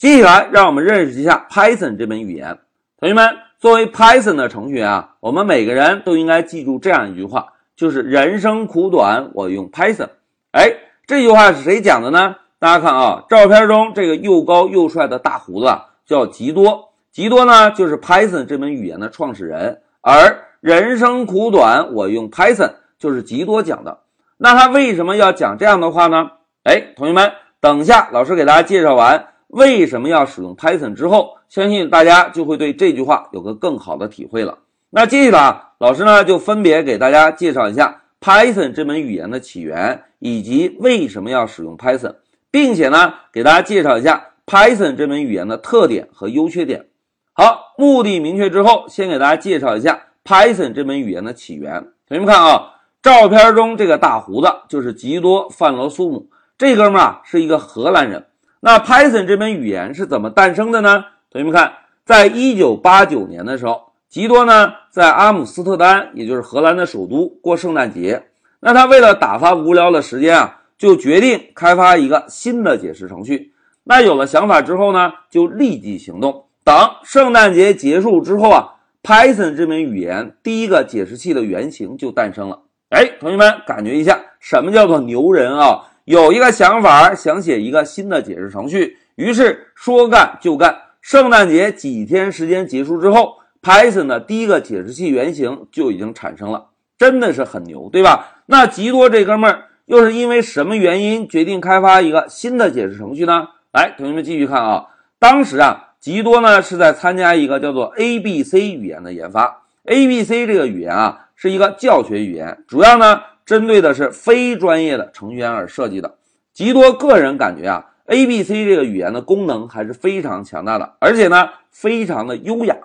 接下来，让我们认识一下 Python 这门语言。同学们，作为 Python 的程序员啊，我们每个人都应该记住这样一句话，就是“人生苦短，我用 Python”。哎，这句话是谁讲的呢？大家看啊，照片中这个又高又帅的大胡子叫吉多，吉多呢就是 Python 这门语言的创始人。而“人生苦短，我用 Python” 就是吉多讲的。那他为什么要讲这样的话呢？哎，同学们，等一下老师给大家介绍完。为什么要使用 Python 之后，相信大家就会对这句话有个更好的体会了。那接下来啊，老师呢就分别给大家介绍一下 Python 这门语言的起源，以及为什么要使用 Python，并且呢给大家介绍一下 Python 这门语言的特点和优缺点。好，目的明确之后，先给大家介绍一下 Python 这门语言的起源。同学们看啊，照片中这个大胡子就是吉多范罗苏姆，这哥们啊是一个荷兰人。那 Python 这门语言是怎么诞生的呢？同学们看，在一九八九年的时候，吉多呢在阿姆斯特丹，也就是荷兰的首都过圣诞节。那他为了打发无聊的时间啊，就决定开发一个新的解释程序。那有了想法之后呢，就立即行动。等圣诞节结束之后啊，Python 这门语言第一个解释器的原型就诞生了。哎，同学们感觉一下，什么叫做牛人啊？有一个想法，想写一个新的解释程序，于是说干就干。圣诞节几天时间结束之后，Python 的第一个解释器原型就已经产生了，真的是很牛，对吧？那吉多这哥们儿又是因为什么原因决定开发一个新的解释程序呢？来，同学们继续看啊，当时啊，吉多呢是在参加一个叫做 ABC 语言的研发。ABC 这个语言啊是一个教学语言，主要呢。针对的是非专业的程序员而设计的。吉多个人感觉啊，A B C 这个语言的功能还是非常强大的，而且呢，非常的优雅。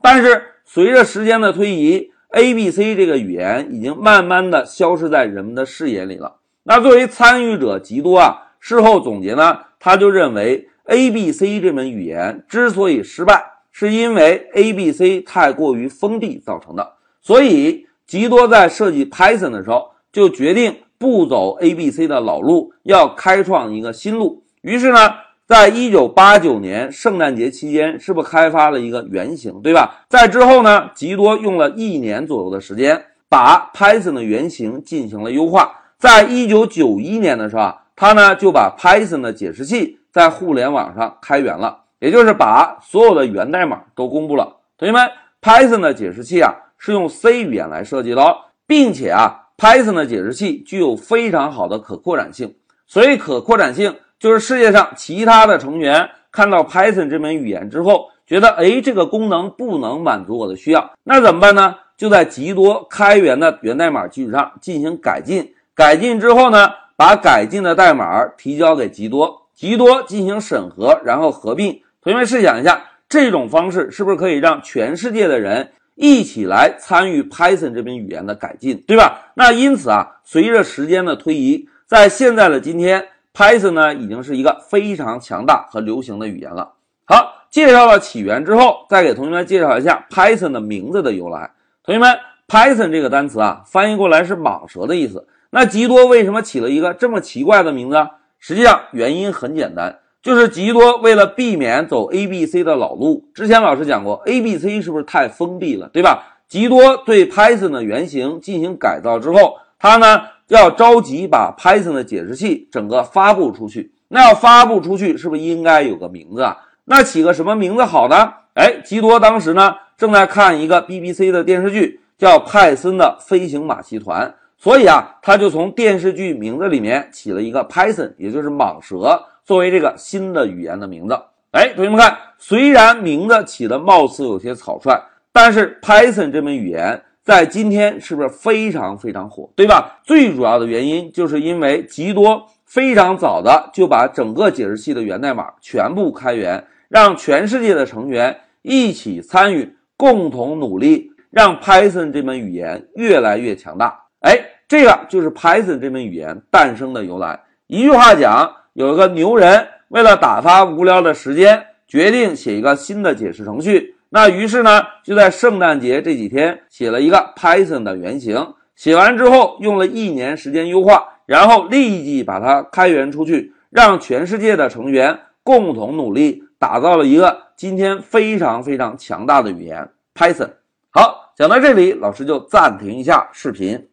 但是随着时间的推移，A B C 这个语言已经慢慢的消失在人们的视野里了。那作为参与者吉多啊，事后总结呢，他就认为 A B C 这门语言之所以失败，是因为 A B C 太过于封闭造成的。所以吉多在设计 Python 的时候。就决定不走 A B C 的老路，要开创一个新路。于是呢，在一九八九年圣诞节期间，是不是开发了一个原型，对吧？在之后呢，吉多用了一年左右的时间，把 Python 的原型进行了优化。在一九九一年的时候啊，他呢就把 Python 的解释器在互联网上开源了，也就是把所有的源代码都公布了。同学们，Python 的解释器啊是用 C 语言来设计的，并且啊。Python 的解释器具有非常好的可扩展性，所以可扩展性就是世界上其他的成员看到 Python 这门语言之后，觉得哎这个功能不能满足我的需要，那怎么办呢？就在极多开源的源代码基础上进行改进，改进之后呢，把改进的代码提交给极多，极多进行审核，然后合并。同学们试想一下，这种方式是不是可以让全世界的人？一起来参与 Python 这门语言的改进，对吧？那因此啊，随着时间的推移，在现在的今天，Python 呢已经是一个非常强大和流行的语言了。好，介绍了起源之后，再给同学们介绍一下 Python 的名字的由来。同学们，Python 这个单词啊，翻译过来是蟒蛇的意思。那吉多为什么起了一个这么奇怪的名字？实际上原因很简单。就是极多为了避免走 A B C 的老路，之前老师讲过，A B C 是不是太封闭了，对吧？极多对 Python 的原型进行改造之后，他呢要着急把 Python 的解释器整个发布出去。那要发布出去，是不是应该有个名字啊？那起个什么名字好呢？哎，极多当时呢正在看一个 BBC 的电视剧，叫派森的飞行马戏团，所以啊，他就从电视剧名字里面起了一个 Python，也就是蟒蛇。作为这个新的语言的名字，哎，同学们看，虽然名字起的貌似有些草率，但是 Python 这门语言在今天是不是非常非常火，对吧？最主要的原因就是因为极多非常早的就把整个解释器的源代码全部开源，让全世界的成员一起参与，共同努力，让 Python 这门语言越来越强大。哎，这个就是 Python 这门语言诞生的由来。一句话讲。有一个牛人，为了打发无聊的时间，决定写一个新的解释程序。那于是呢，就在圣诞节这几天写了一个 Python 的原型。写完之后，用了一年时间优化，然后立即把它开源出去，让全世界的成员共同努力，打造了一个今天非常非常强大的语言 Python。好，讲到这里，老师就暂停一下视频。